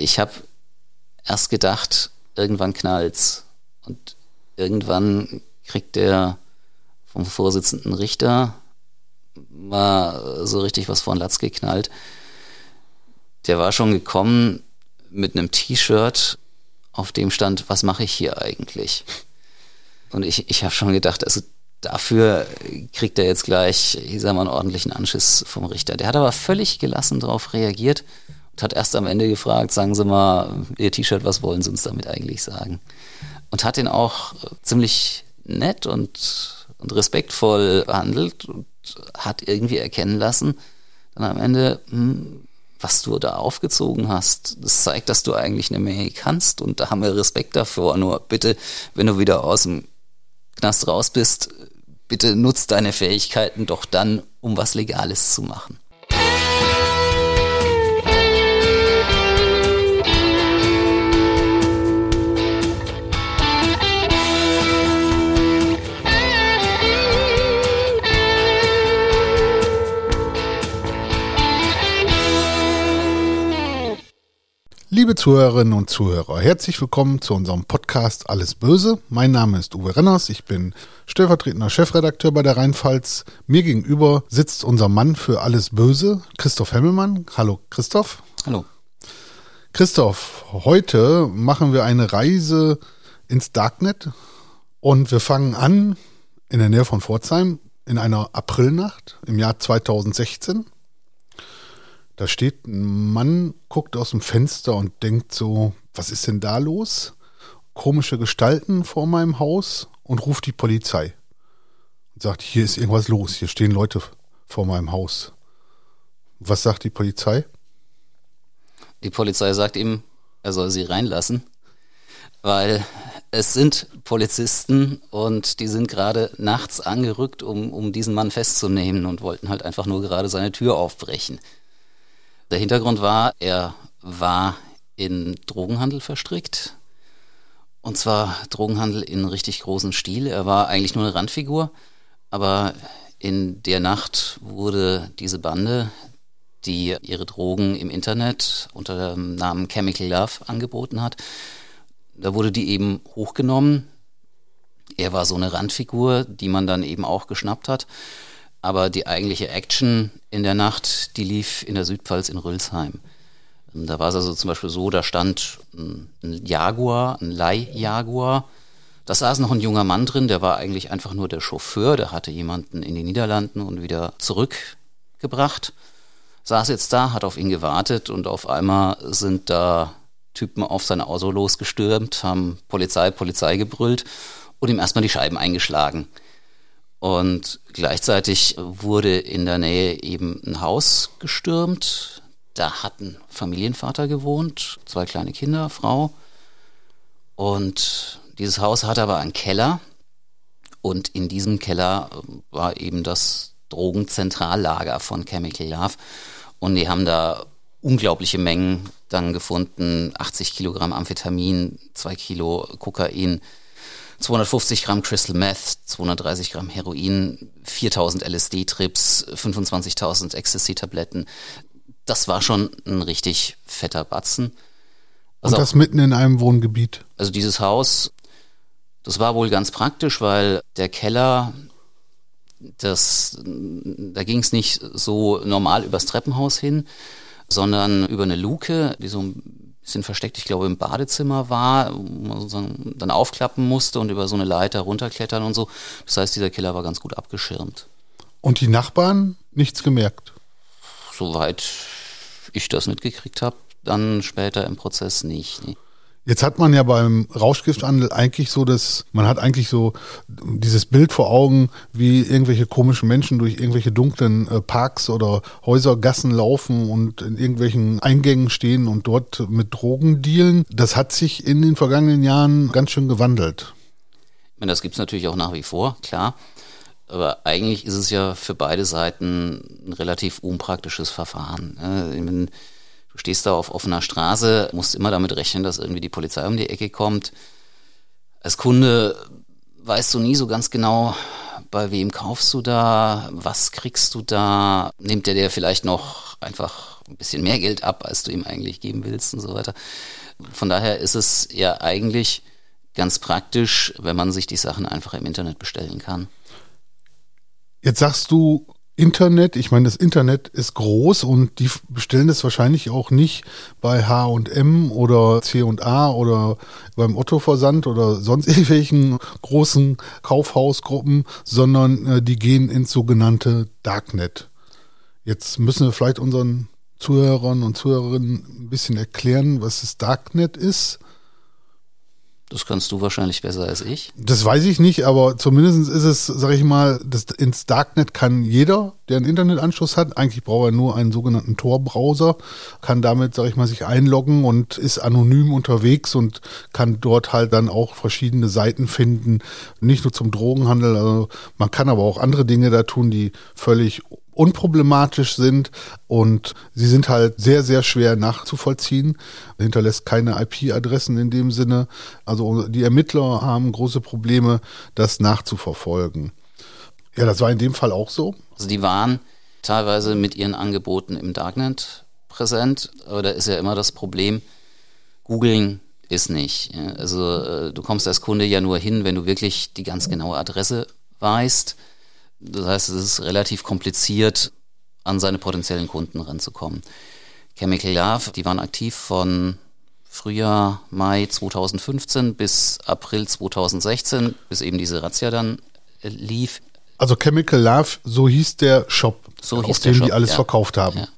ich habe erst gedacht, irgendwann knallt's. Und irgendwann kriegt der vom Vorsitzenden Richter mal so richtig was von Latz geknallt. Der war schon gekommen mit einem T-Shirt, auf dem stand, was mache ich hier eigentlich? Und ich, ich habe schon gedacht, also dafür kriegt er jetzt gleich, ich sag mal, einen ordentlichen Anschiss vom Richter. Der hat aber völlig gelassen darauf reagiert und hat erst am Ende gefragt, sagen Sie mal, Ihr T-Shirt, was wollen Sie uns damit eigentlich sagen? Und hat ihn auch ziemlich nett und, und respektvoll behandelt und hat irgendwie erkennen lassen, dann am Ende, hm, was du da aufgezogen hast, das zeigt, dass du eigentlich eine Menge kannst und da haben wir Respekt davor. Nur bitte, wenn du wieder aus dem Knast raus bist, bitte nutzt deine Fähigkeiten doch dann, um was Legales zu machen. Liebe Zuhörerinnen und Zuhörer, herzlich willkommen zu unserem Podcast Alles Böse. Mein Name ist Uwe Renners, ich bin stellvertretender Chefredakteur bei der Rheinpfalz. Mir gegenüber sitzt unser Mann für Alles Böse, Christoph Hemmelmann. Hallo Christoph. Hallo. Christoph, heute machen wir eine Reise ins Darknet und wir fangen an in der Nähe von Pforzheim in einer Aprilnacht im Jahr 2016. Da steht ein Mann, guckt aus dem Fenster und denkt so, was ist denn da los? Komische Gestalten vor meinem Haus und ruft die Polizei. Und sagt, hier ist irgendwas los, hier stehen Leute vor meinem Haus. Was sagt die Polizei? Die Polizei sagt ihm, er soll sie reinlassen, weil es sind Polizisten und die sind gerade nachts angerückt, um, um diesen Mann festzunehmen und wollten halt einfach nur gerade seine Tür aufbrechen. Der Hintergrund war, er war in Drogenhandel verstrickt. Und zwar Drogenhandel in richtig großen Stil. Er war eigentlich nur eine Randfigur, aber in der Nacht wurde diese Bande, die ihre Drogen im Internet unter dem Namen Chemical Love angeboten hat, da wurde die eben hochgenommen. Er war so eine Randfigur, die man dann eben auch geschnappt hat. Aber die eigentliche Action in der Nacht, die lief in der Südpfalz in Rülsheim. Ähm, da war es also zum Beispiel so, da stand ein Jaguar, ein Leih-Jaguar. Da saß noch ein junger Mann drin, der war eigentlich einfach nur der Chauffeur, der hatte jemanden in den Niederlanden und wieder zurückgebracht. Saß jetzt da, hat auf ihn gewartet und auf einmal sind da Typen auf sein Auto losgestürmt, haben Polizei, Polizei gebrüllt und ihm erstmal die Scheiben eingeschlagen. Und gleichzeitig wurde in der Nähe eben ein Haus gestürmt. Da hat ein Familienvater gewohnt, zwei kleine Kinder, Frau. Und dieses Haus hatte aber einen Keller. Und in diesem Keller war eben das Drogenzentrallager von Chemical Love. Und die haben da unglaubliche Mengen dann gefunden. 80 Kilogramm Amphetamin, zwei Kilo Kokain, 250 Gramm Crystal Meth, 230 Gramm Heroin, 4000 LSD-Trips, 25.000 Ecstasy-Tabletten. Das war schon ein richtig fetter Batzen. Also Und das auch, mitten in einem Wohngebiet. Also dieses Haus, das war wohl ganz praktisch, weil der Keller, das, da ging es nicht so normal übers Treppenhaus hin, sondern über eine Luke, die so ein bisschen versteckt, ich glaube im Badezimmer war, wo man sozusagen dann aufklappen musste und über so eine Leiter runterklettern und so. Das heißt, dieser Keller war ganz gut abgeschirmt. Und die Nachbarn nichts gemerkt? Soweit ich das mitgekriegt habe, dann später im Prozess nicht. Nee. Jetzt hat man ja beim Rauschgifthandel eigentlich so das, man hat eigentlich so dieses Bild vor Augen, wie irgendwelche komischen Menschen durch irgendwelche dunklen äh, Parks oder Häusergassen laufen und in irgendwelchen Eingängen stehen und dort mit Drogen dealen. Das hat sich in den vergangenen Jahren ganz schön gewandelt. Ich meine, das gibt's natürlich auch nach wie vor, klar. Aber eigentlich ist es ja für beide Seiten ein relativ unpraktisches Verfahren. Du stehst da auf offener Straße, musst immer damit rechnen, dass irgendwie die Polizei um die Ecke kommt. Als Kunde weißt du nie so ganz genau, bei wem kaufst du da, was kriegst du da, nimmt der dir vielleicht noch einfach ein bisschen mehr Geld ab, als du ihm eigentlich geben willst und so weiter. Von daher ist es ja eigentlich ganz praktisch, wenn man sich die Sachen einfach im Internet bestellen kann. Jetzt sagst du Internet, ich meine, das Internet ist groß und die bestellen das wahrscheinlich auch nicht bei H&M oder C&A oder beim Otto-Versand oder sonst irgendwelchen großen Kaufhausgruppen, sondern äh, die gehen ins sogenannte Darknet. Jetzt müssen wir vielleicht unseren Zuhörern und Zuhörerinnen ein bisschen erklären, was das Darknet ist. Das kannst du wahrscheinlich besser als ich. Das weiß ich nicht, aber zumindest ist es, sag ich mal, das, ins Darknet kann jeder, der einen Internetanschluss hat. Eigentlich braucht er nur einen sogenannten Tor-Browser, kann damit, sag ich mal, sich einloggen und ist anonym unterwegs und kann dort halt dann auch verschiedene Seiten finden. Nicht nur zum Drogenhandel, also man kann aber auch andere Dinge da tun, die völlig unproblematisch sind und sie sind halt sehr, sehr schwer nachzuvollziehen. Hinterlässt keine IP-Adressen in dem Sinne. Also die Ermittler haben große Probleme, das nachzuverfolgen. Ja, das war in dem Fall auch so. Also die waren teilweise mit ihren Angeboten im Darknet präsent, aber da ist ja immer das Problem, googeln ist nicht. Also äh, du kommst als Kunde ja nur hin, wenn du wirklich die ganz genaue Adresse weißt. Das heißt, es ist relativ kompliziert, an seine potenziellen Kunden ranzukommen. Chemical Love, die waren aktiv von Frühjahr, Mai 2015 bis April 2016, bis eben diese Razzia dann äh, lief. Also Chemical Love, so hieß der Shop, so auf dem Shop, die alles ja. verkauft haben. Ja.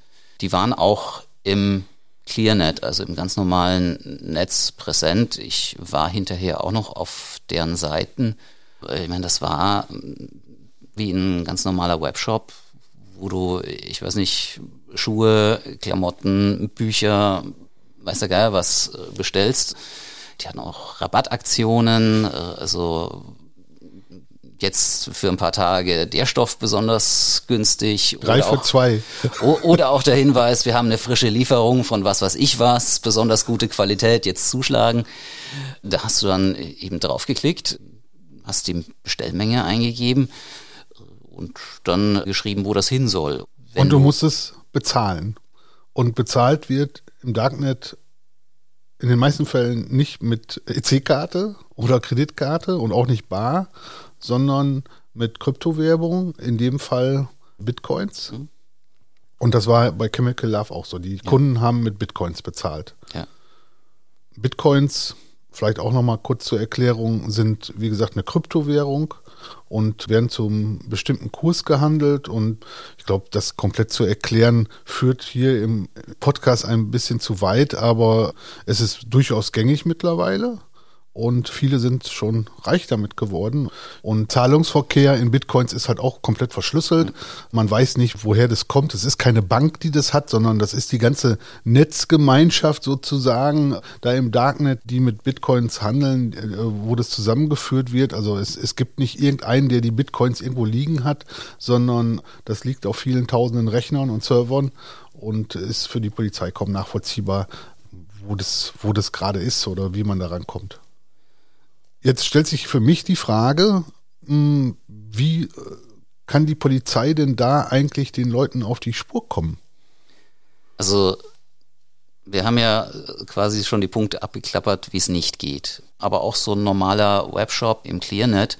Die waren auch im ClearNet, also im ganz normalen Netz präsent. Ich war hinterher auch noch auf deren Seiten. Ich meine, das war wie ein ganz normaler Webshop, wo du, ich weiß nicht, Schuhe, Klamotten, Bücher, weiß der Geil was äh, bestellst. Die hatten auch Rabattaktionen, äh, also jetzt für ein paar Tage der Stoff besonders günstig. Drei für auch, zwei. Oder auch der Hinweis, wir haben eine frische Lieferung von was weiß ich was, besonders gute Qualität, jetzt zuschlagen. Da hast du dann eben draufgeklickt, hast die Bestellmenge eingegeben und dann geschrieben, wo das hin soll. Wenn und du musst es bezahlen. Und bezahlt wird im Darknet in den meisten Fällen nicht mit EC-Karte oder Kreditkarte und auch nicht bar, sondern mit Kryptowährung, in dem Fall Bitcoins. Mhm. Und das war bei Chemical Love auch so. Die ja. Kunden haben mit Bitcoins bezahlt. Ja. Bitcoins, vielleicht auch nochmal kurz zur Erklärung, sind wie gesagt eine Kryptowährung und werden zum bestimmten Kurs gehandelt. Und ich glaube, das komplett zu erklären, führt hier im Podcast ein bisschen zu weit, aber es ist durchaus gängig mittlerweile und viele sind schon reich damit geworden. Und Zahlungsverkehr in Bitcoins ist halt auch komplett verschlüsselt. Man weiß nicht, woher das kommt. Es ist keine Bank, die das hat, sondern das ist die ganze Netzgemeinschaft sozusagen da im Darknet, die mit Bitcoins handeln, äh, wo das zusammengeführt wird. Also es, es gibt nicht irgendeinen, der die Bitcoins irgendwo liegen hat, sondern das liegt auf vielen tausenden Rechnern und Servern und ist für die Polizei kaum nachvollziehbar, wo das, wo das gerade ist oder wie man daran kommt. Jetzt stellt sich für mich die Frage, hm, wie äh, kann die Polizei denn da eigentlich den Leuten auf die Spur kommen? Also wir haben ja quasi schon die Punkte abgeklappert, wie es nicht geht. Aber auch so ein normaler Webshop im ClearNet,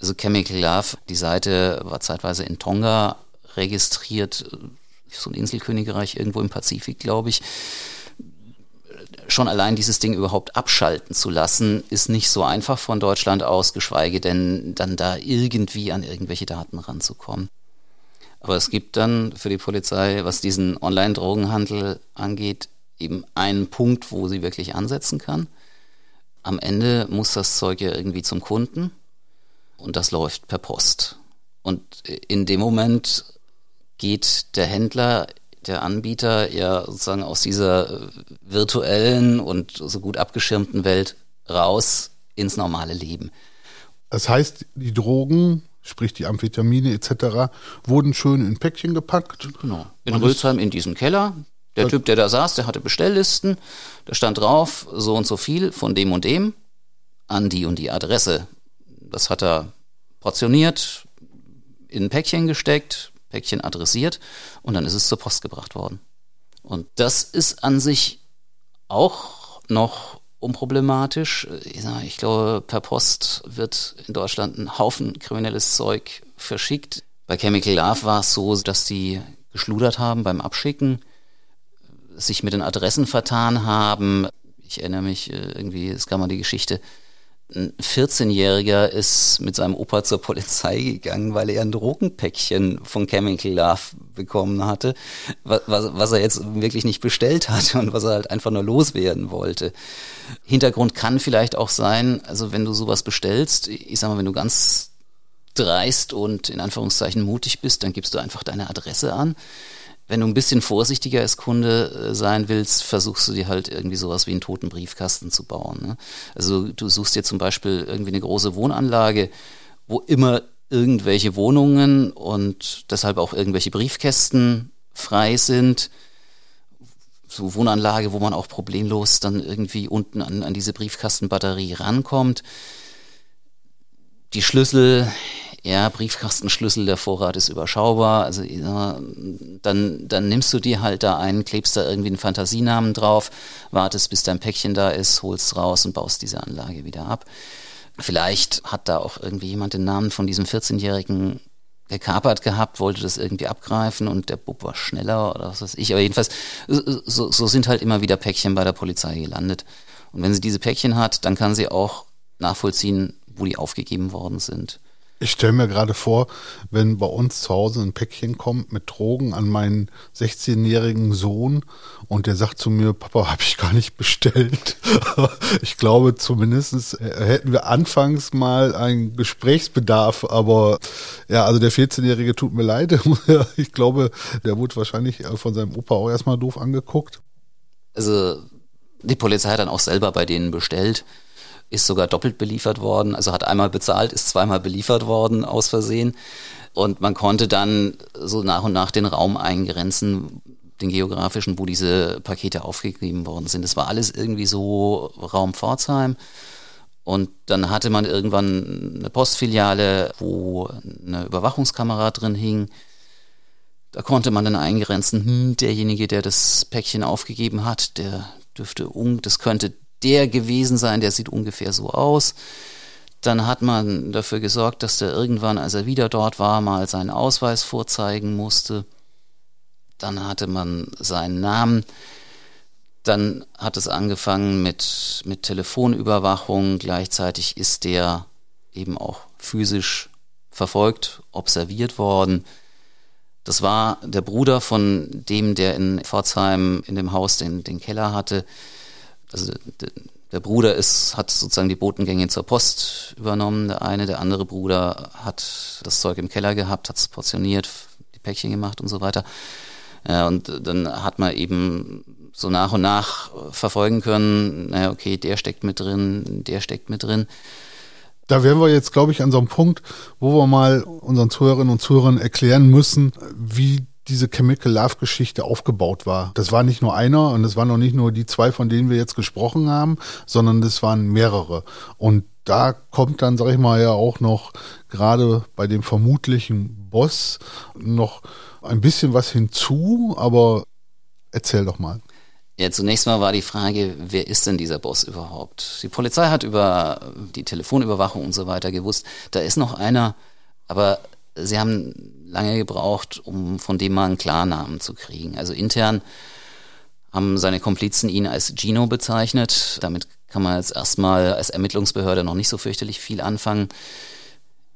also Chemical Love, die Seite war zeitweise in Tonga registriert, so ein Inselkönigreich irgendwo im Pazifik, glaube ich schon allein dieses Ding überhaupt abschalten zu lassen, ist nicht so einfach von Deutschland aus, geschweige denn dann da irgendwie an irgendwelche Daten ranzukommen. Aber es gibt dann für die Polizei, was diesen Online-Drogenhandel angeht, eben einen Punkt, wo sie wirklich ansetzen kann. Am Ende muss das Zeug ja irgendwie zum Kunden und das läuft per Post. Und in dem Moment geht der Händler der Anbieter ja sozusagen aus dieser virtuellen und so gut abgeschirmten Welt raus ins normale Leben. Das heißt, die Drogen, sprich die Amphetamine etc., wurden schön in Päckchen gepackt. Genau. In Rülsheim in diesem Keller. Der Typ, der da saß, der hatte Bestelllisten. Da stand drauf, so und so viel von dem und dem an die und die Adresse. Das hat er portioniert, in ein Päckchen gesteckt, Päckchen adressiert und dann ist es zur Post gebracht worden. Und das ist an sich auch noch unproblematisch. Ich glaube, per Post wird in Deutschland ein Haufen kriminelles Zeug verschickt. Bei Chemical Love war es so, dass die geschludert haben beim Abschicken, sich mit den Adressen vertan haben. Ich erinnere mich äh, irgendwie, es gab mal die Geschichte, ein 14-Jähriger ist mit seinem Opa zur Polizei gegangen, weil er ein Drogenpäckchen von Chemical Love bekommen hatte, was, was, er jetzt wirklich nicht bestellt hatte und was er halt einfach nur loswerden wollte. Hintergrund kann vielleicht auch sein, also wenn du sowas bestellst, ich sag mal, wenn du ganz dreist und in Anführungszeichen mutig bist, dann gibst du einfach deine Adresse an wenn du ein bisschen vorsichtiger als Kunde äh, sein willst, versuchst du dir halt irgendwie sowas wie einen toten Briefkasten zu bauen. Ne? Also du suchst dir zum Beispiel irgendwie eine große Wohnanlage, wo immer irgendwelche Wohnungen und deshalb auch irgendwelche Briefkästen frei sind. So Wohnanlage, wo man auch problemlos dann irgendwie unten an, an diese Briefkastenbatterie rankommt. Die Schlüssel ja, Briefkastenschlüssel, der Vorrat ist überschaubar, also ja, dann, dann nimmst du dir halt da einen, klebst da irgendwie einen Fantasienamen drauf, wartest, bis dein Päckchen da ist, holst raus und baust diese Anlage wieder ab. Vielleicht hat da auch irgendwie jemand den Namen von diesem 14-Jährigen gekapert gehabt, wollte das irgendwie abgreifen und der Bub war schneller oder was weiß ich. Aber jedenfalls, so, so sind halt immer wieder Päckchen bei der Polizei gelandet. Und wenn sie diese Päckchen hat, dann kann sie auch nachvollziehen, wo die aufgegeben worden sind. Ich stelle mir gerade vor, wenn bei uns zu Hause ein Päckchen kommt mit Drogen an meinen 16-jährigen Sohn und der sagt zu mir, Papa, habe ich gar nicht bestellt. ich glaube, zumindest hätten wir anfangs mal einen Gesprächsbedarf, aber ja, also der 14-Jährige tut mir leid. ich glaube, der wurde wahrscheinlich von seinem Opa auch erstmal doof angeguckt. Also die Polizei hat dann auch selber bei denen bestellt ist sogar doppelt beliefert worden, also hat einmal bezahlt, ist zweimal beliefert worden aus Versehen. Und man konnte dann so nach und nach den Raum eingrenzen, den geografischen, wo diese Pakete aufgegeben worden sind. Das war alles irgendwie so Raum Pforzheim. Und dann hatte man irgendwann eine Postfiliale, wo eine Überwachungskamera drin hing. Da konnte man dann eingrenzen, hm, derjenige, der das Päckchen aufgegeben hat, der dürfte, um, das könnte der gewesen sein, der sieht ungefähr so aus. Dann hat man dafür gesorgt, dass der irgendwann, als er wieder dort war, mal seinen Ausweis vorzeigen musste. Dann hatte man seinen Namen. Dann hat es angefangen mit, mit Telefonüberwachung. Gleichzeitig ist der eben auch physisch verfolgt, observiert worden. Das war der Bruder von dem, der in Pforzheim in dem Haus den, den Keller hatte also der Bruder ist, hat sozusagen die Botengänge zur Post übernommen, der eine, der andere Bruder hat das Zeug im Keller gehabt, hat es portioniert, die Päckchen gemacht und so weiter. Ja, und dann hat man eben so nach und nach verfolgen können, naja, okay, der steckt mit drin, der steckt mit drin. Da wären wir jetzt, glaube ich, an so einem Punkt, wo wir mal unseren Zuhörerinnen und Zuhörern erklären müssen, wie diese Chemical Love Geschichte aufgebaut war. Das war nicht nur einer und es waren auch nicht nur die zwei, von denen wir jetzt gesprochen haben, sondern das waren mehrere. Und da kommt dann, sag ich mal, ja auch noch gerade bei dem vermutlichen Boss noch ein bisschen was hinzu, aber erzähl doch mal. Ja, zunächst mal war die Frage, wer ist denn dieser Boss überhaupt? Die Polizei hat über die Telefonüberwachung und so weiter gewusst, da ist noch einer, aber sie haben lange gebraucht, um von dem mal einen Klarnamen zu kriegen. Also intern haben seine Komplizen ihn als Gino bezeichnet. Damit kann man jetzt erstmal als Ermittlungsbehörde noch nicht so fürchterlich viel anfangen.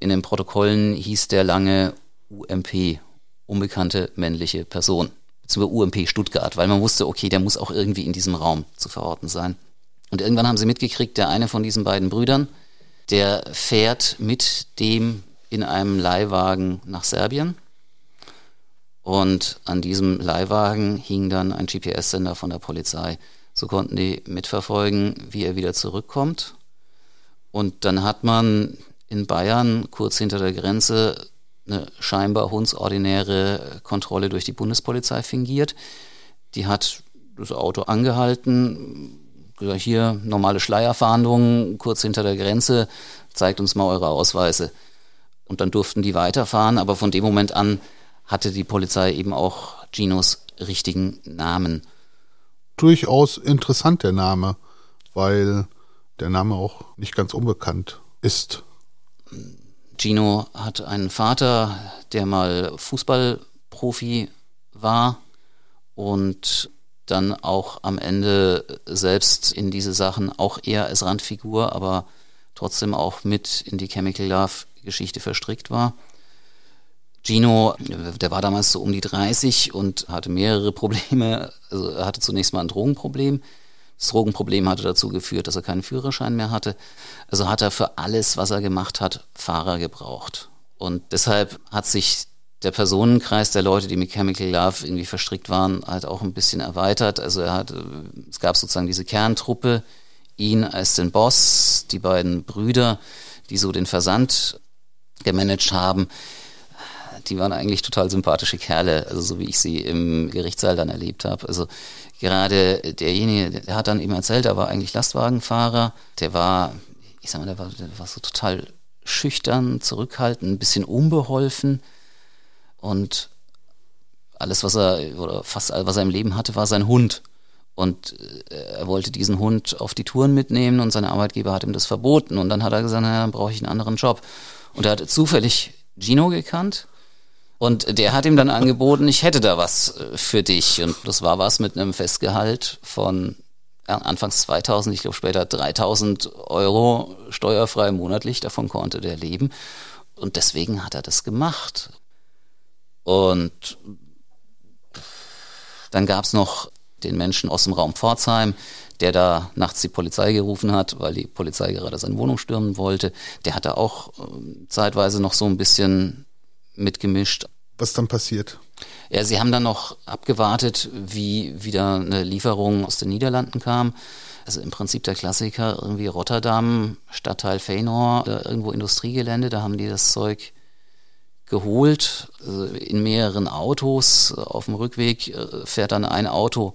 In den Protokollen hieß der lange UMP, unbekannte männliche Person, beziehungsweise UMP Stuttgart, weil man wusste, okay, der muss auch irgendwie in diesem Raum zu verorten sein. Und irgendwann haben sie mitgekriegt, der eine von diesen beiden Brüdern, der fährt mit dem in einem Leihwagen nach Serbien. Und an diesem Leihwagen hing dann ein GPS-Sender von der Polizei. So konnten die mitverfolgen, wie er wieder zurückkommt. Und dann hat man in Bayern kurz hinter der Grenze eine scheinbar hundsordinäre Kontrolle durch die Bundespolizei fingiert. Die hat das Auto angehalten, hier normale Schleierfahndung, kurz hinter der Grenze, zeigt uns mal eure Ausweise. Und dann durften die weiterfahren, aber von dem Moment an hatte die Polizei eben auch Ginos richtigen Namen. Durchaus interessant der Name, weil der Name auch nicht ganz unbekannt ist. Gino hat einen Vater, der mal Fußballprofi war und dann auch am Ende selbst in diese Sachen auch eher als Randfigur, aber trotzdem auch mit in die Chemical Love Geschichte verstrickt war. Gino, der war damals so um die 30 und hatte mehrere Probleme. Also er hatte zunächst mal ein Drogenproblem. Das Drogenproblem hatte dazu geführt, dass er keinen Führerschein mehr hatte. Also hat er für alles, was er gemacht hat, Fahrer gebraucht. Und deshalb hat sich der Personenkreis der Leute, die mit Chemical Love irgendwie verstrickt waren, halt auch ein bisschen erweitert. Also er hat, es gab sozusagen diese Kerntruppe, ihn als den Boss, die beiden Brüder, die so den Versand gemanagt haben. Die waren eigentlich total sympathische Kerle, also so wie ich sie im Gerichtssaal dann erlebt habe. Also gerade derjenige, der hat dann eben erzählt, er war eigentlich Lastwagenfahrer, der war, ich sag mal, der war, der war so total schüchtern, zurückhaltend, ein bisschen unbeholfen und alles, was er, oder fast alles, was er im Leben hatte, war sein Hund. Und äh, er wollte diesen Hund auf die Touren mitnehmen und sein Arbeitgeber hat ihm das verboten. Und dann hat er gesagt, naja, dann brauche ich einen anderen Job. Und er hat zufällig Gino gekannt. Und der hat ihm dann angeboten, ich hätte da was äh, für dich. Und das war was mit einem Festgehalt von anfangs 2000, ich glaube später 3000 Euro steuerfrei monatlich. Davon konnte der leben. Und deswegen hat er das gemacht. Und dann gab es noch den Menschen aus dem Raum Pforzheim, der da nachts die Polizei gerufen hat, weil die Polizei gerade seine Wohnung stürmen wollte. Der hat da auch äh, zeitweise noch so ein bisschen mitgemischt. Was dann passiert? Ja, sie haben dann noch abgewartet, wie wieder eine Lieferung aus den Niederlanden kam. Also im Prinzip der Klassiker, irgendwie Rotterdam, Stadtteil Feyenoord, irgendwo Industriegelände, da haben die das Zeug geholt also in mehreren Autos. Auf dem Rückweg äh, fährt dann ein Auto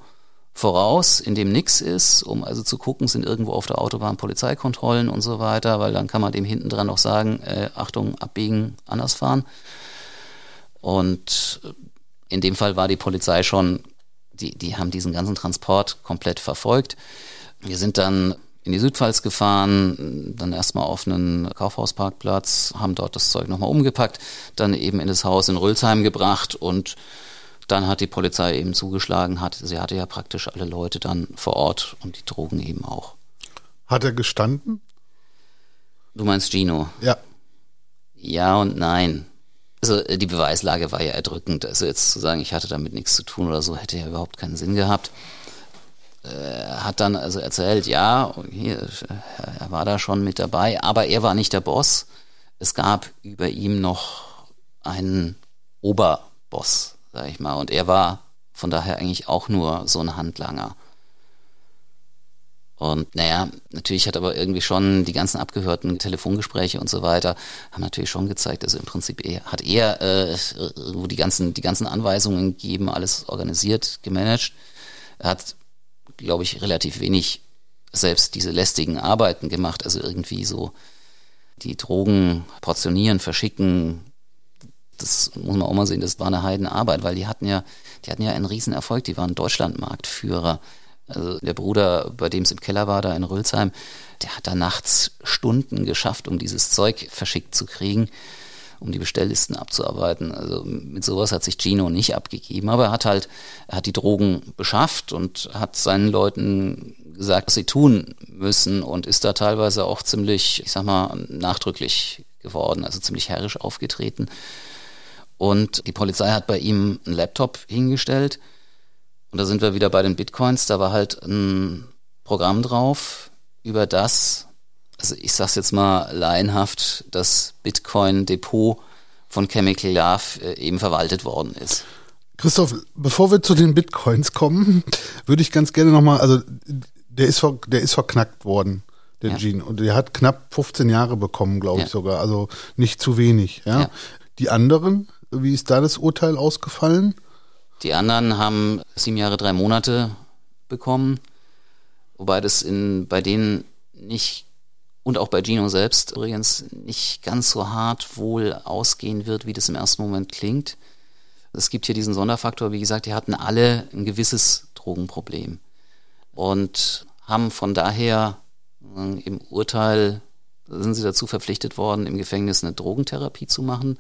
voraus, in dem nichts ist, um also zu gucken, sind irgendwo auf der Autobahn Polizeikontrollen und so weiter, weil dann kann man dem hinten dran noch sagen, äh, Achtung, abbiegen, anders fahren. Und äh, in dem Fall war die Polizei schon, die, die haben diesen ganzen Transport komplett verfolgt. Wir sind dann in die Südpfalz gefahren, dann erstmal auf einen Kaufhausparkplatz, haben dort das Zeug nochmal umgepackt, dann eben in das Haus in Rülsheim gebracht und dann hat die Polizei eben zugeschlagen, hat, sie hatte ja praktisch alle Leute dann vor Ort und die Drogen eben auch. Hat er gestanden? Du meinst Gino? Ja. Ja und nein. Also die Beweislage war ja erdrückend. Also jetzt zu sagen, ich hatte damit nichts zu tun oder so, hätte ja überhaupt keinen Sinn gehabt. Äh, hat dann also erzählt, ja, hier, er war da schon mit dabei, aber er war nicht der Boss. Es gab über ihm noch einen Oberboss, sag ich mal, und er war von daher eigentlich auch nur so ein Handlanger. Und naja, natürlich hat aber irgendwie schon die ganzen abgehörten Telefongespräche und so weiter, haben natürlich schon gezeigt, also im Prinzip er, hat er äh, die ganzen, die ganzen Anweisungen gegeben, alles organisiert, gemanagt. Er hat glaube ich, relativ wenig selbst diese lästigen Arbeiten gemacht. Also irgendwie so die Drogen portionieren, verschicken. Das muss man auch mal sehen, das war eine Heidenarbeit, weil die hatten ja, die hatten ja einen Riesenerfolg, die waren Deutschlandmarktführer. Also der Bruder, bei dem es im Keller war, da in Rülsheim, der hat da nachts Stunden geschafft, um dieses Zeug verschickt zu kriegen um die Bestelllisten abzuarbeiten. Also mit sowas hat sich Gino nicht abgegeben, aber er hat halt, er hat die Drogen beschafft und hat seinen Leuten gesagt, was sie tun müssen und ist da teilweise auch ziemlich, ich sag mal, nachdrücklich geworden, also ziemlich herrisch aufgetreten. Und die Polizei hat bei ihm einen Laptop hingestellt. Und da sind wir wieder bei den Bitcoins. Da war halt ein Programm drauf, über das also ich sag's jetzt mal laienhaft, das Bitcoin-Depot von Chemical Love äh, eben verwaltet worden ist. Christoph, bevor wir zu den Bitcoins kommen, würde ich ganz gerne nochmal, also der ist, ver, der ist verknackt worden, der ja. Gene. Und der hat knapp 15 Jahre bekommen, glaube ich ja. sogar. Also nicht zu wenig. Ja? ja? Die anderen, wie ist da das Urteil ausgefallen? Die anderen haben sieben Jahre, drei Monate bekommen, wobei das in, bei denen nicht und auch bei Gino selbst übrigens nicht ganz so hart wohl ausgehen wird, wie das im ersten Moment klingt. Es gibt hier diesen Sonderfaktor, wie gesagt, die hatten alle ein gewisses Drogenproblem und haben von daher äh, im Urteil sind sie dazu verpflichtet worden, im Gefängnis eine Drogentherapie zu machen.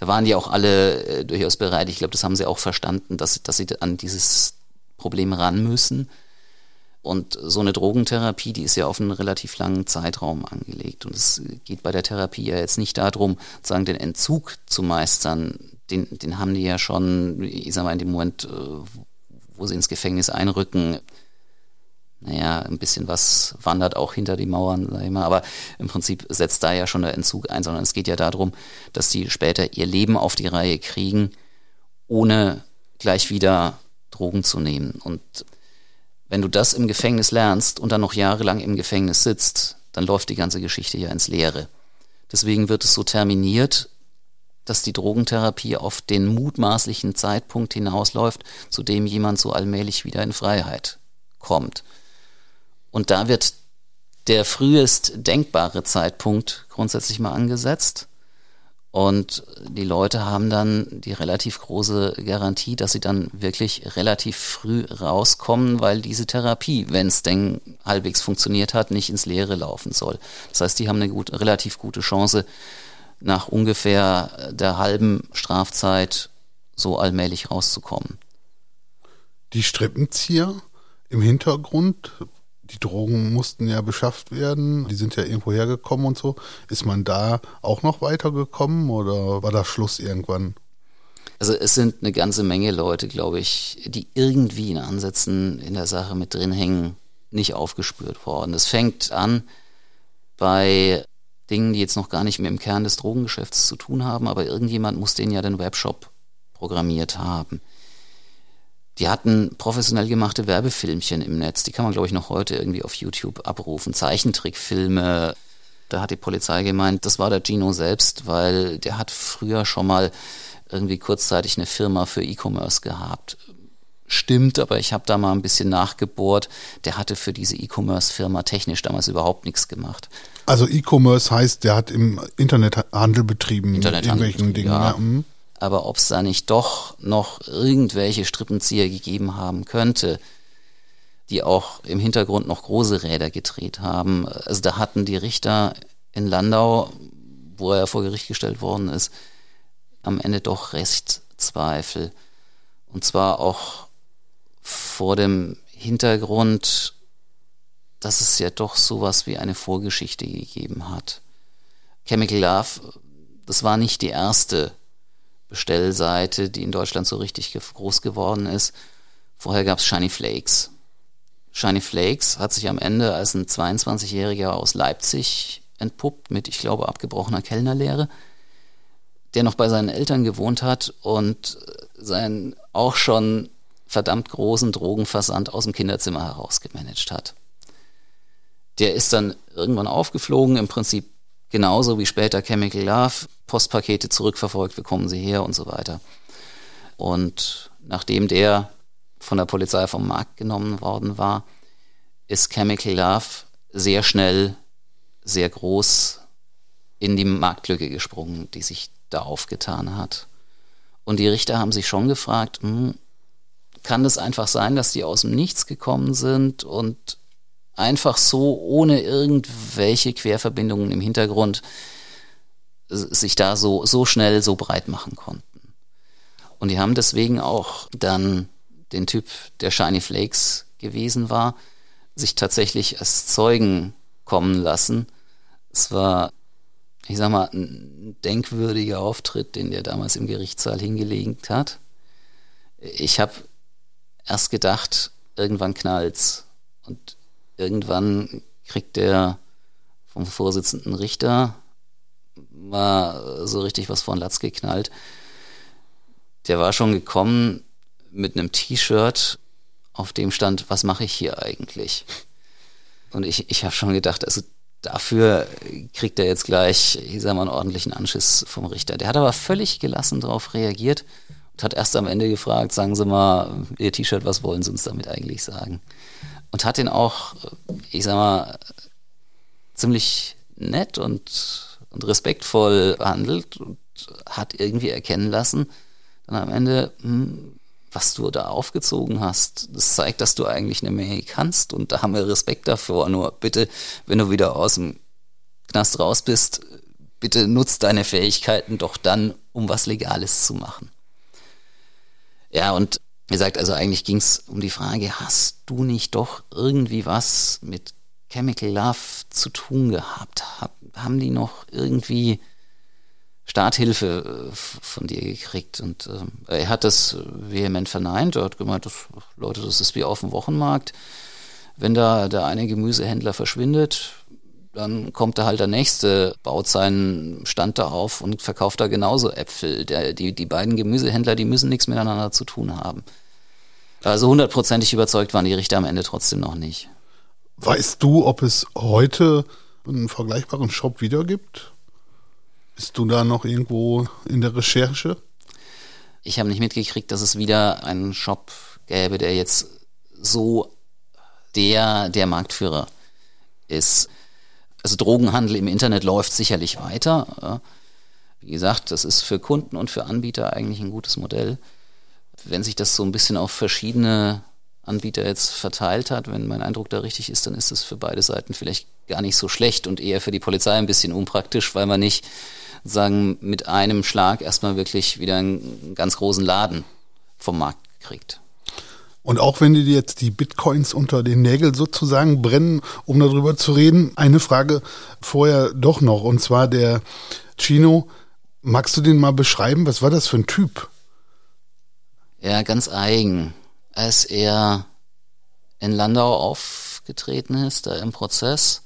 Da waren die auch alle äh, durchaus bereit. Ich glaube, das haben sie auch verstanden, dass, dass sie an dieses Problem ran müssen. Und so eine Drogentherapie, die ist ja auf einen relativ langen Zeitraum angelegt. Und es geht bei der Therapie ja jetzt nicht darum, sagen, den Entzug zu meistern. Den, den haben die ja schon, ich sag mal, in dem Moment, äh, wo sie ins Gefängnis einrücken, naja, ein bisschen was wandert auch hinter die Mauern, sag ich mal, aber im Prinzip setzt da ja schon der Entzug ein, sondern es geht ja darum, dass die später ihr Leben auf die Reihe kriegen, ohne gleich wieder Drogen zu nehmen. Und wenn du das im Gefängnis lernst und dann noch jahrelang im Gefängnis sitzt, dann läuft die ganze Geschichte ja ins Leere. Deswegen wird es so terminiert, dass die Drogentherapie auf den mutmaßlichen Zeitpunkt hinausläuft, zu dem jemand so allmählich wieder in Freiheit kommt. Und da wird der frühest denkbare Zeitpunkt grundsätzlich mal angesetzt. Und die Leute haben dann die relativ große Garantie, dass sie dann wirklich relativ früh rauskommen, weil diese Therapie, wenn es denn halbwegs funktioniert hat, nicht ins Leere laufen soll. Das heißt, die haben eine gut, relativ gute Chance, nach ungefähr der halben Strafzeit so allmählich rauszukommen. Die Strippenzieher im Hintergrund, die Drogen mussten ja beschafft werden, die sind ja irgendwo hergekommen und so. Ist man da auch noch weitergekommen oder war das Schluss irgendwann? Also es sind eine ganze Menge Leute, glaube ich, die irgendwie in Ansätzen in der Sache mit drin hängen, nicht aufgespürt worden. Es fängt an bei Dingen, die jetzt noch gar nicht mehr im Kern des Drogengeschäfts zu tun haben, aber irgendjemand muss den ja den Webshop programmiert haben. Die hatten professionell gemachte Werbefilmchen im Netz, die kann man, glaube ich, noch heute irgendwie auf YouTube abrufen. Zeichentrickfilme. Da hat die Polizei gemeint, das war der Gino selbst, weil der hat früher schon mal irgendwie kurzzeitig eine Firma für E-Commerce gehabt. Stimmt, aber ich habe da mal ein bisschen nachgebohrt. Der hatte für diese E-Commerce-Firma technisch damals überhaupt nichts gemacht. Also E-Commerce heißt, der hat im Internethandel betrieben. Internethandel, irgendwelchen Dingen. Ja. ja. Aber ob es da nicht doch noch irgendwelche Strippenzieher gegeben haben könnte, die auch im Hintergrund noch große Räder gedreht haben. Also da hatten die Richter in Landau, wo er vor Gericht gestellt worden ist, am Ende doch Restzweifel. Und zwar auch vor dem Hintergrund, dass es ja doch sowas wie eine Vorgeschichte gegeben hat. Chemical Love, das war nicht die erste Bestellseite, die in Deutschland so richtig groß geworden ist. Vorher gab es Shiny Flakes. Shiny Flakes hat sich am Ende als ein 22-Jähriger aus Leipzig entpuppt mit, ich glaube, abgebrochener Kellnerlehre, der noch bei seinen Eltern gewohnt hat und seinen auch schon verdammt großen Drogenversand aus dem Kinderzimmer heraus gemanagt hat. Der ist dann irgendwann aufgeflogen, im Prinzip genauso wie später Chemical Love, Postpakete zurückverfolgt, wie kommen sie her und so weiter. Und nachdem der von der Polizei vom Markt genommen worden war, ist Chemical Love sehr schnell, sehr groß in die Marktlücke gesprungen, die sich da aufgetan hat. Und die Richter haben sich schon gefragt, hm, kann das einfach sein, dass die aus dem Nichts gekommen sind und einfach so ohne irgendwelche Querverbindungen im Hintergrund sich da so, so schnell so breit machen konnten. Und die haben deswegen auch dann den Typ, der Shiny Flakes gewesen war, sich tatsächlich als Zeugen kommen lassen. Es war, ich sag mal, ein denkwürdiger Auftritt, den der damals im Gerichtssaal hingelegt hat. Ich habe erst gedacht, irgendwann knallt's. Und irgendwann kriegt der vom Vorsitzenden Richter mal so richtig was von Latz geknallt. Der war schon gekommen mit einem T-Shirt, auf dem stand, was mache ich hier eigentlich? Und ich, ich habe schon gedacht, also dafür kriegt er jetzt gleich, ich sag mal, einen ordentlichen Anschiss vom Richter. Der hat aber völlig gelassen darauf reagiert und hat erst am Ende gefragt, sagen Sie mal, Ihr T-Shirt, was wollen Sie uns damit eigentlich sagen? und hat ihn auch, ich sag mal, ziemlich nett und, und respektvoll behandelt und hat irgendwie erkennen lassen, dann am Ende, hm, was du da aufgezogen hast, das zeigt, dass du eigentlich eine Menge kannst und da haben wir Respekt davor. Nur bitte, wenn du wieder aus dem Knast raus bist, bitte nutzt deine Fähigkeiten doch dann, um was Legales zu machen. Ja, und wie gesagt, also eigentlich ging es um die Frage, hast du nicht doch irgendwie was mit Chemical Love zu tun gehabt? Hab, haben die noch irgendwie Starthilfe äh, von dir gekriegt? Und äh, er hat das vehement verneint. Er hat gemeint, das, Leute, das ist wie auf dem Wochenmarkt. Wenn da der eine Gemüsehändler verschwindet, dann kommt da halt der nächste, baut seinen Stand da auf und verkauft da genauso Äpfel. Der, die, die beiden Gemüsehändler, die müssen nichts miteinander zu tun haben. Also hundertprozentig überzeugt waren die Richter am Ende trotzdem noch nicht. Weißt du, ob es heute einen vergleichbaren Shop wieder gibt? Bist du da noch irgendwo in der Recherche? Ich habe nicht mitgekriegt, dass es wieder einen Shop gäbe, der jetzt so der, der Marktführer ist also Drogenhandel im Internet läuft sicherlich weiter. Wie gesagt, das ist für Kunden und für Anbieter eigentlich ein gutes Modell. Wenn sich das so ein bisschen auf verschiedene Anbieter jetzt verteilt hat, wenn mein Eindruck da richtig ist, dann ist das für beide Seiten vielleicht gar nicht so schlecht und eher für die Polizei ein bisschen unpraktisch, weil man nicht sagen mit einem Schlag erstmal wirklich wieder einen ganz großen Laden vom Markt kriegt. Und auch wenn dir jetzt die Bitcoins unter den Nägeln sozusagen brennen, um darüber zu reden, eine Frage vorher doch noch. Und zwar der Chino. Magst du den mal beschreiben? Was war das für ein Typ? Ja, ganz eigen. Als er in Landau aufgetreten ist, da im Prozess,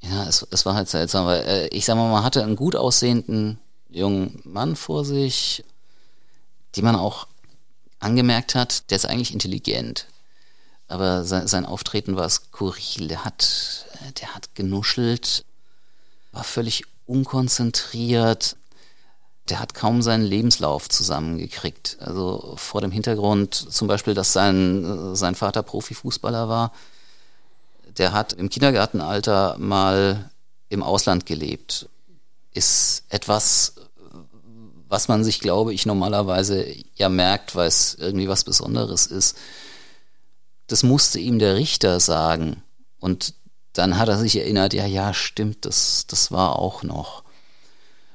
ja, es, es war halt seltsam, weil äh, ich sag mal, man hatte einen gut aussehenden jungen Mann vor sich, die man auch angemerkt hat, der ist eigentlich intelligent. Aber sein, sein Auftreten war skurril. Der hat, der hat genuschelt, war völlig unkonzentriert. Der hat kaum seinen Lebenslauf zusammengekriegt. Also vor dem Hintergrund zum Beispiel, dass sein, sein Vater Profifußballer war. Der hat im Kindergartenalter mal im Ausland gelebt. Ist etwas was man sich, glaube ich, normalerweise ja merkt, weil es irgendwie was Besonderes ist. Das musste ihm der Richter sagen. Und dann hat er sich erinnert, ja, ja, stimmt, das, das war auch noch.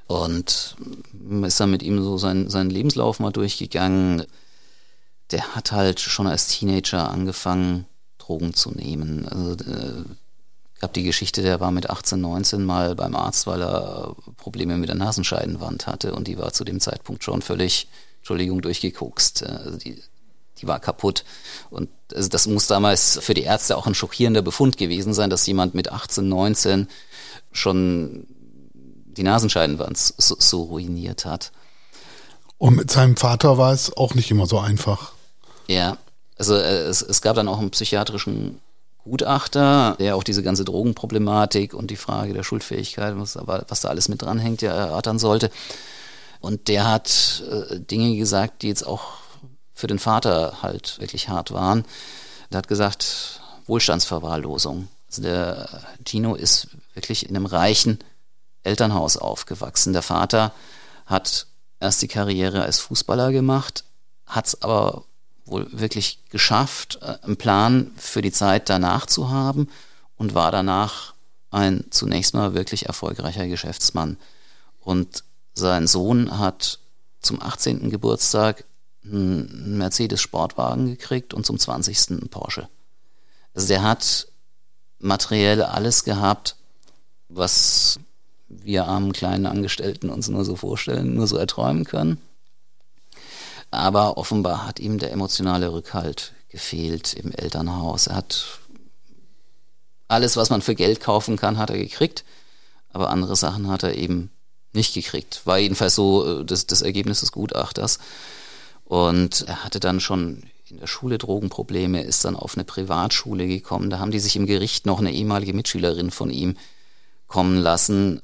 Und ist dann mit ihm so sein, seinen Lebenslauf mal durchgegangen. Der hat halt schon als Teenager angefangen, Drogen zu nehmen. Also, äh, gab die Geschichte, der war mit 18, 19 mal beim Arzt, weil er Probleme mit der Nasenscheidenwand hatte und die war zu dem Zeitpunkt schon völlig, Entschuldigung, durchgekokst. Also die, die war kaputt. Und also das muss damals für die Ärzte auch ein schockierender Befund gewesen sein, dass jemand mit 18, 19 schon die Nasenscheidenwand so, so ruiniert hat. Und mit seinem Vater war es auch nicht immer so einfach. Ja, also äh, es, es gab dann auch einen psychiatrischen Gutachter, der auch diese ganze Drogenproblematik und die Frage der Schuldfähigkeit, was, was da alles mit dranhängt, ja erörtern sollte. Und der hat äh, Dinge gesagt, die jetzt auch für den Vater halt wirklich hart waren. Der hat gesagt, Wohlstandsverwahrlosung. Also der Gino ist wirklich in einem reichen Elternhaus aufgewachsen. Der Vater hat erst die Karriere als Fußballer gemacht, hat es aber wohl wirklich geschafft, äh, einen Plan für die Zeit danach zu haben und war danach ein zunächst mal wirklich erfolgreicher Geschäftsmann. Und sein Sohn hat zum 18. Geburtstag einen Mercedes-Sportwagen gekriegt und zum 20. einen Porsche. Also der hat materiell alles gehabt, was wir armen kleinen Angestellten uns nur so vorstellen, nur so erträumen können. Aber offenbar hat ihm der emotionale Rückhalt gefehlt im Elternhaus. Er hat alles, was man für Geld kaufen kann, hat er gekriegt, aber andere Sachen hat er eben nicht gekriegt. War jedenfalls so äh, das, das Ergebnis des Gutachters. Und er hatte dann schon in der Schule Drogenprobleme, ist dann auf eine Privatschule gekommen. Da haben die sich im Gericht noch eine ehemalige Mitschülerin von ihm kommen lassen,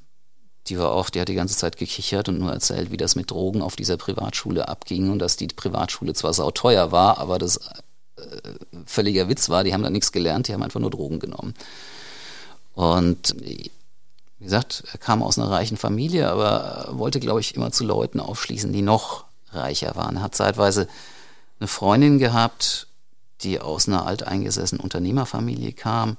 die war auch, die hat die ganze Zeit gekichert und nur erzählt, wie das mit Drogen auf dieser Privatschule abging und dass die Privatschule zwar sauteuer war, aber das äh, völliger Witz war, die haben da nichts gelernt, die haben einfach nur Drogen genommen. Und wie gesagt, er kam aus einer reichen Familie, aber wollte, glaube ich, immer zu Leuten aufschließen, die noch reicher waren. Er hat zeitweise eine Freundin gehabt, die aus einer alteingesessenen Unternehmerfamilie kam.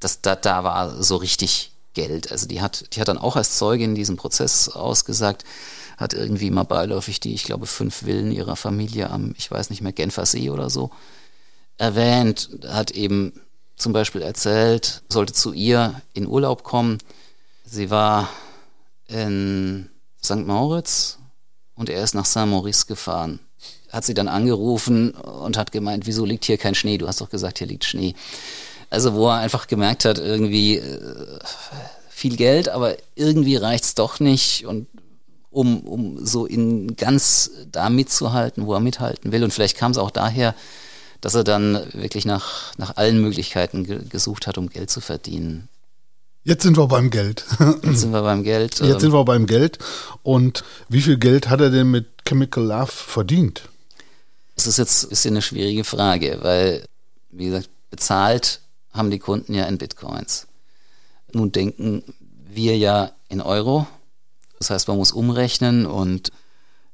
Das, da, da war so richtig Geld. Also die hat, die hat dann auch als Zeuge in diesem Prozess ausgesagt, hat irgendwie mal beiläufig die, ich glaube, fünf Villen ihrer Familie am, ich weiß nicht mehr, Genfer See oder so erwähnt, hat eben zum Beispiel erzählt, sollte zu ihr in Urlaub kommen. Sie war in St. Moritz und er ist nach Saint-Maurice gefahren. Hat sie dann angerufen und hat gemeint, wieso liegt hier kein Schnee? Du hast doch gesagt, hier liegt Schnee. Also wo er einfach gemerkt hat, irgendwie äh, viel Geld, aber irgendwie reicht's doch nicht und um, um so in ganz da mitzuhalten, wo er mithalten will. Und vielleicht kam es auch daher, dass er dann wirklich nach, nach allen Möglichkeiten ge gesucht hat, um Geld zu verdienen. Jetzt sind wir beim Geld. Jetzt sind wir beim Geld. Jetzt sind wir beim Geld. Und wie viel Geld hat er denn mit Chemical Love verdient? Das ist jetzt ein bisschen eine schwierige Frage, weil, wie gesagt, bezahlt haben die Kunden ja in Bitcoins. Nun denken wir ja in Euro. Das heißt, man muss umrechnen und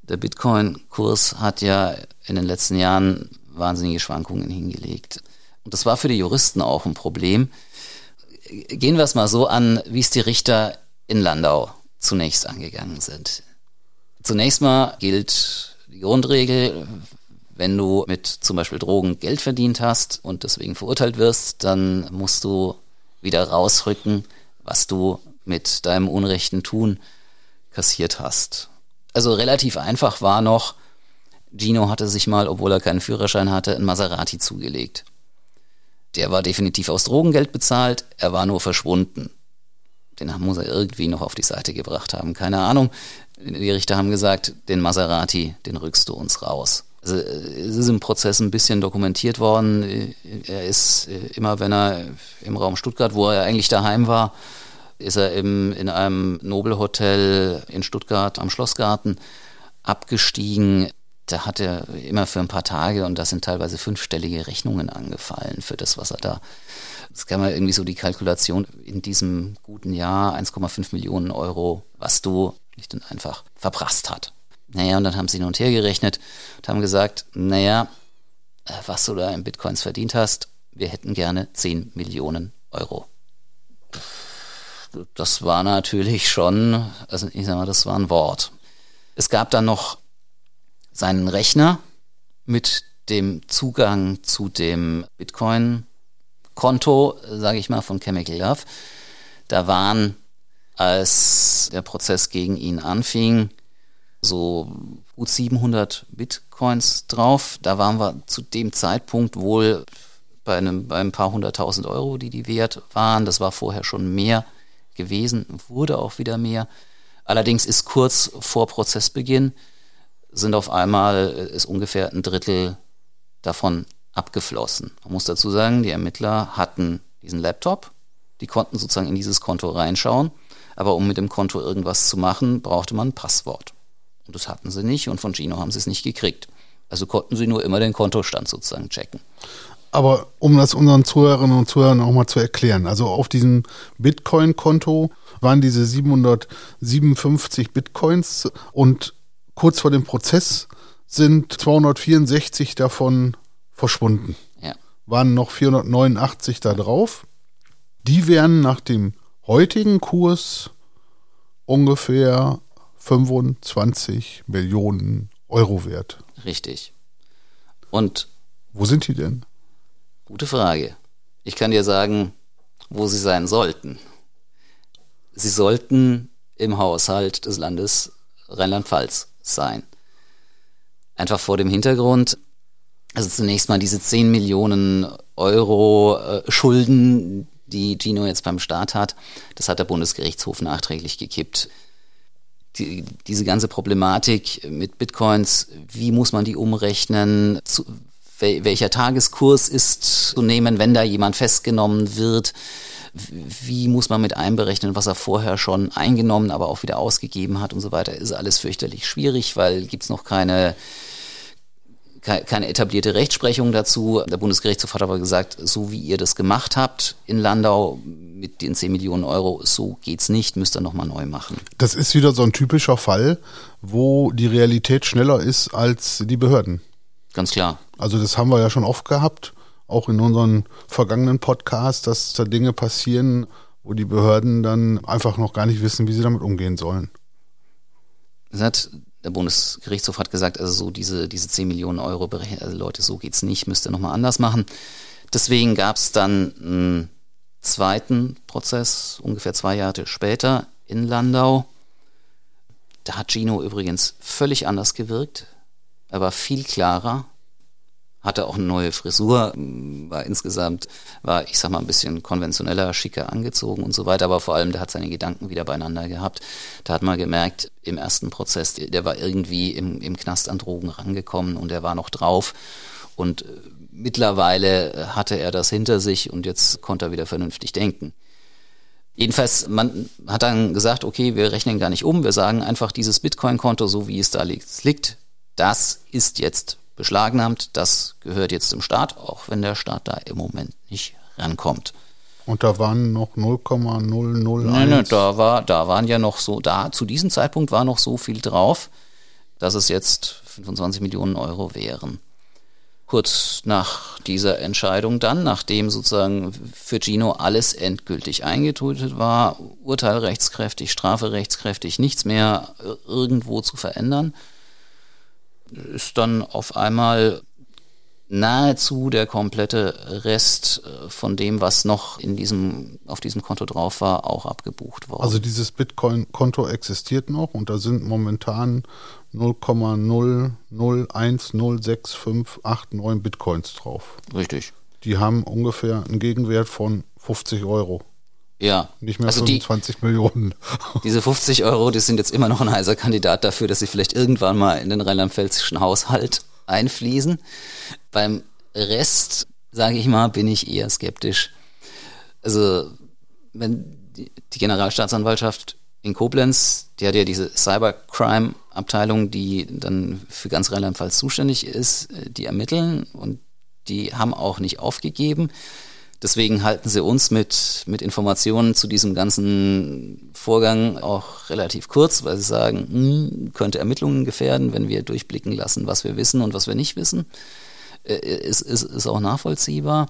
der Bitcoin-Kurs hat ja in den letzten Jahren wahnsinnige Schwankungen hingelegt. Und das war für die Juristen auch ein Problem. Gehen wir es mal so an, wie es die Richter in Landau zunächst angegangen sind. Zunächst mal gilt die Grundregel, wenn du mit zum Beispiel Drogen Geld verdient hast und deswegen verurteilt wirst, dann musst du wieder rausrücken, was du mit deinem unrechten Tun kassiert hast. Also relativ einfach war noch, Gino hatte sich mal, obwohl er keinen Führerschein hatte, ein Maserati zugelegt. Der war definitiv aus Drogengeld bezahlt, er war nur verschwunden. Den muss er irgendwie noch auf die Seite gebracht haben, keine Ahnung. Die Richter haben gesagt, den Maserati, den rückst du uns raus. Also es ist im Prozess ein bisschen dokumentiert worden. Er ist immer, wenn er im Raum Stuttgart, wo er eigentlich daheim war, ist er im, in einem Nobelhotel in Stuttgart am Schlossgarten abgestiegen da hat er immer für ein paar Tage und da sind teilweise fünfstellige Rechnungen angefallen für das, was er da. Das kann man irgendwie so die Kalkulation in diesem guten Jahr 1,5 Millionen Euro, was du nicht und einfach verprasst hat. Naja, und dann haben sie hin und her gerechnet und haben gesagt, naja, äh, was du da in Bitcoins verdient hast, wir hätten gerne 10 Millionen Euro. Das war natürlich schon, also ich sag mal, das war ein Wort. Es gab dann noch seinen Rechner mit dem Zugang zu dem Bitcoin-Konto, sage ich mal, von Chemical Love. Da waren, als der Prozess gegen ihn anfing, so gut 700 Bitcoins drauf. Da waren wir zu dem Zeitpunkt wohl bei, einem, bei ein paar hunderttausend Euro, die die wert waren. Das war vorher schon mehr gewesen, wurde auch wieder mehr. Allerdings ist kurz vor Prozessbeginn sind auf einmal, äh, ist ungefähr ein Drittel davon abgeflossen. Man muss dazu sagen, die Ermittler hatten diesen Laptop, die konnten sozusagen in dieses Konto reinschauen, aber um mit dem Konto irgendwas zu machen, brauchte man ein Passwort. Und das hatten sie nicht und von Gino haben sie es nicht gekriegt. Also konnten sie nur immer den Kontostand sozusagen checken. Aber um das unseren Zuhörerinnen und Zuhörern auch mal zu erklären, also auf diesem Bitcoin-Konto waren diese 757 Bitcoins und kurz vor dem Prozess sind 264 davon verschwunden. Ja. Waren noch 489 da drauf. Die wären nach dem heutigen Kurs ungefähr 25 Millionen Euro wert. Richtig. Und wo sind die denn? Gute Frage. Ich kann dir sagen, wo sie sein sollten. Sie sollten im Haushalt des Landes Rheinland-Pfalz sein. Einfach vor dem Hintergrund, also zunächst mal diese 10 Millionen Euro äh, Schulden, die Gino jetzt beim Staat hat, das hat der Bundesgerichtshof nachträglich gekippt. Die, diese ganze Problematik mit Bitcoins, wie muss man die umrechnen, zu, welcher Tageskurs ist zu nehmen, wenn da jemand festgenommen wird, wie muss man mit einberechnen, was er vorher schon eingenommen, aber auch wieder ausgegeben hat und so weiter, ist alles fürchterlich schwierig, weil es noch keine keine etablierte Rechtsprechung dazu. Der Bundesgerichtshof hat aber gesagt, so wie ihr das gemacht habt in Landau mit den 10 Millionen Euro, so geht's nicht, müsst ihr nochmal neu machen. Das ist wieder so ein typischer Fall, wo die Realität schneller ist als die Behörden. Ganz klar. Also das haben wir ja schon oft gehabt, auch in unseren vergangenen Podcasts, dass da Dinge passieren, wo die Behörden dann einfach noch gar nicht wissen, wie sie damit umgehen sollen. Das hat der Bundesgerichtshof hat gesagt, also so diese, diese 10 Millionen Euro, also Leute, so geht's nicht, müsst ihr nochmal anders machen. Deswegen gab es dann einen zweiten Prozess, ungefähr zwei Jahre später in Landau. Da hat Gino übrigens völlig anders gewirkt. Er war viel klarer, hatte auch eine neue Frisur, war insgesamt, war, ich sag mal, ein bisschen konventioneller, schicker angezogen und so weiter, aber vor allem, der hat seine Gedanken wieder beieinander gehabt. Da hat man gemerkt, im ersten Prozess, der war irgendwie im, im Knast an Drogen rangekommen und er war noch drauf. Und äh, mittlerweile hatte er das hinter sich und jetzt konnte er wieder vernünftig denken. Jedenfalls, man hat dann gesagt, okay, wir rechnen gar nicht um, wir sagen einfach, dieses Bitcoin-Konto, so wie es da liegt, das ist jetzt beschlagnahmt. Das gehört jetzt dem Staat, auch wenn der Staat da im Moment nicht rankommt. Und da waren noch 0,001. Nein, nein, da war, da waren ja noch so, da zu diesem Zeitpunkt war noch so viel drauf, dass es jetzt 25 Millionen Euro wären. Kurz nach dieser Entscheidung dann, nachdem sozusagen für Gino alles endgültig eingetötet war, Urteil rechtskräftig, Strafe rechtskräftig, nichts mehr irgendwo zu verändern, ist dann auf einmal nahezu der komplette Rest äh, von dem, was noch in diesem, auf diesem Konto drauf war, auch abgebucht worden. Also dieses Bitcoin-Konto existiert noch und da sind momentan 0,0010658 Bitcoins drauf. Richtig. Die haben ungefähr einen Gegenwert von 50 Euro. Ja. Nicht mehr also 25 die, Millionen. Diese 50 Euro, die sind jetzt immer noch ein heißer Kandidat dafür, dass sie vielleicht irgendwann mal in den rheinland-pfälzischen Haushalt einfließen. Beim Rest, sage ich mal, bin ich eher skeptisch. Also, wenn die, die Generalstaatsanwaltschaft in Koblenz, die hat ja diese Cybercrime-Abteilung, die dann für ganz Rheinland-Pfalz zuständig ist, die ermitteln und die haben auch nicht aufgegeben. Deswegen halten sie uns mit, mit Informationen zu diesem ganzen Vorgang auch relativ kurz, weil sie sagen, hm, könnte Ermittlungen gefährden, wenn wir durchblicken lassen, was wir wissen und was wir nicht wissen. Äh, ist, ist, ist auch nachvollziehbar.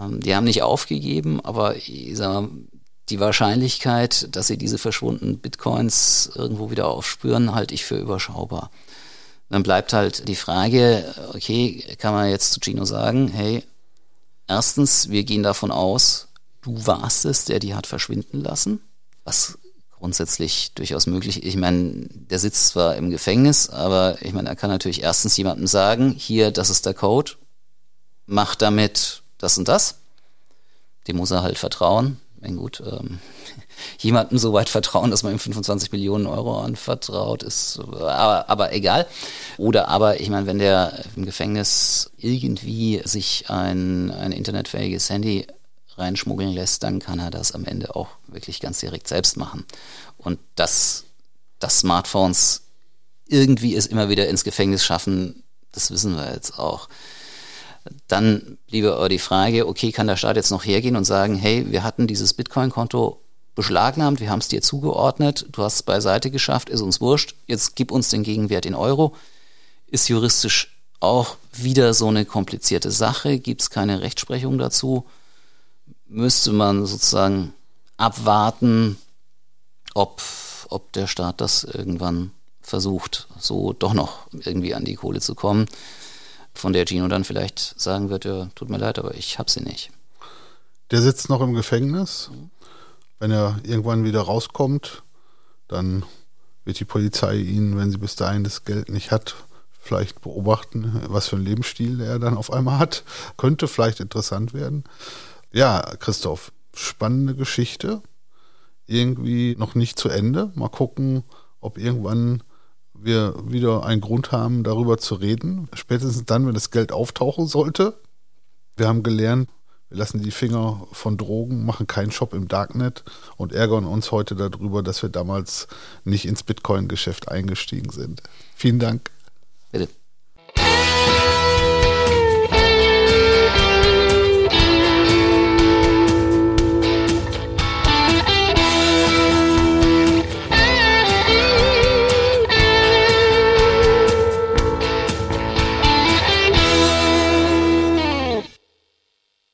Ähm, die haben nicht aufgegeben, aber ich sag mal, die Wahrscheinlichkeit, dass sie diese verschwundenen Bitcoins irgendwo wieder aufspüren, halte ich für überschaubar. Dann bleibt halt die Frage, okay, kann man jetzt zu Gino sagen, hey, Erstens, wir gehen davon aus, du warst es, der die hat verschwinden lassen, was grundsätzlich durchaus möglich. Ich meine, der sitzt zwar im Gefängnis, aber ich meine, er kann natürlich erstens jemandem sagen, hier, das ist der Code, mach damit das und das. Dem muss er halt vertrauen. Mein gut, ähm, jemandem so weit vertrauen, dass man ihm 25 Millionen Euro anvertraut, ist aber, aber egal. Oder aber, ich meine, wenn der im Gefängnis irgendwie sich ein, ein internetfähiges Handy reinschmuggeln lässt, dann kann er das am Ende auch wirklich ganz direkt selbst machen. Und dass, dass Smartphones irgendwie es immer wieder ins Gefängnis schaffen, das wissen wir jetzt auch. Dann bliebe die Frage, okay, kann der Staat jetzt noch hergehen und sagen, hey, wir hatten dieses Bitcoin-Konto beschlagnahmt, wir haben es dir zugeordnet, du hast es beiseite geschafft, ist uns wurscht, jetzt gib uns den Gegenwert in Euro. Ist juristisch auch wieder so eine komplizierte Sache, gibt es keine Rechtsprechung dazu. Müsste man sozusagen abwarten, ob, ob der Staat das irgendwann versucht, so doch noch irgendwie an die Kohle zu kommen, von der Gino dann vielleicht sagen wird, ja, tut mir leid, aber ich hab sie nicht. Der sitzt noch im Gefängnis. Mhm. Wenn er irgendwann wieder rauskommt, dann wird die Polizei ihn, wenn sie bis dahin das Geld nicht hat, vielleicht beobachten, was für einen Lebensstil er dann auf einmal hat. Könnte vielleicht interessant werden. Ja, Christoph, spannende Geschichte. Irgendwie noch nicht zu Ende. Mal gucken, ob irgendwann wir wieder einen Grund haben, darüber zu reden. Spätestens dann, wenn das Geld auftauchen sollte. Wir haben gelernt, wir lassen die Finger von Drogen, machen keinen Shop im Darknet und ärgern uns heute darüber, dass wir damals nicht ins Bitcoin-Geschäft eingestiegen sind. Vielen Dank.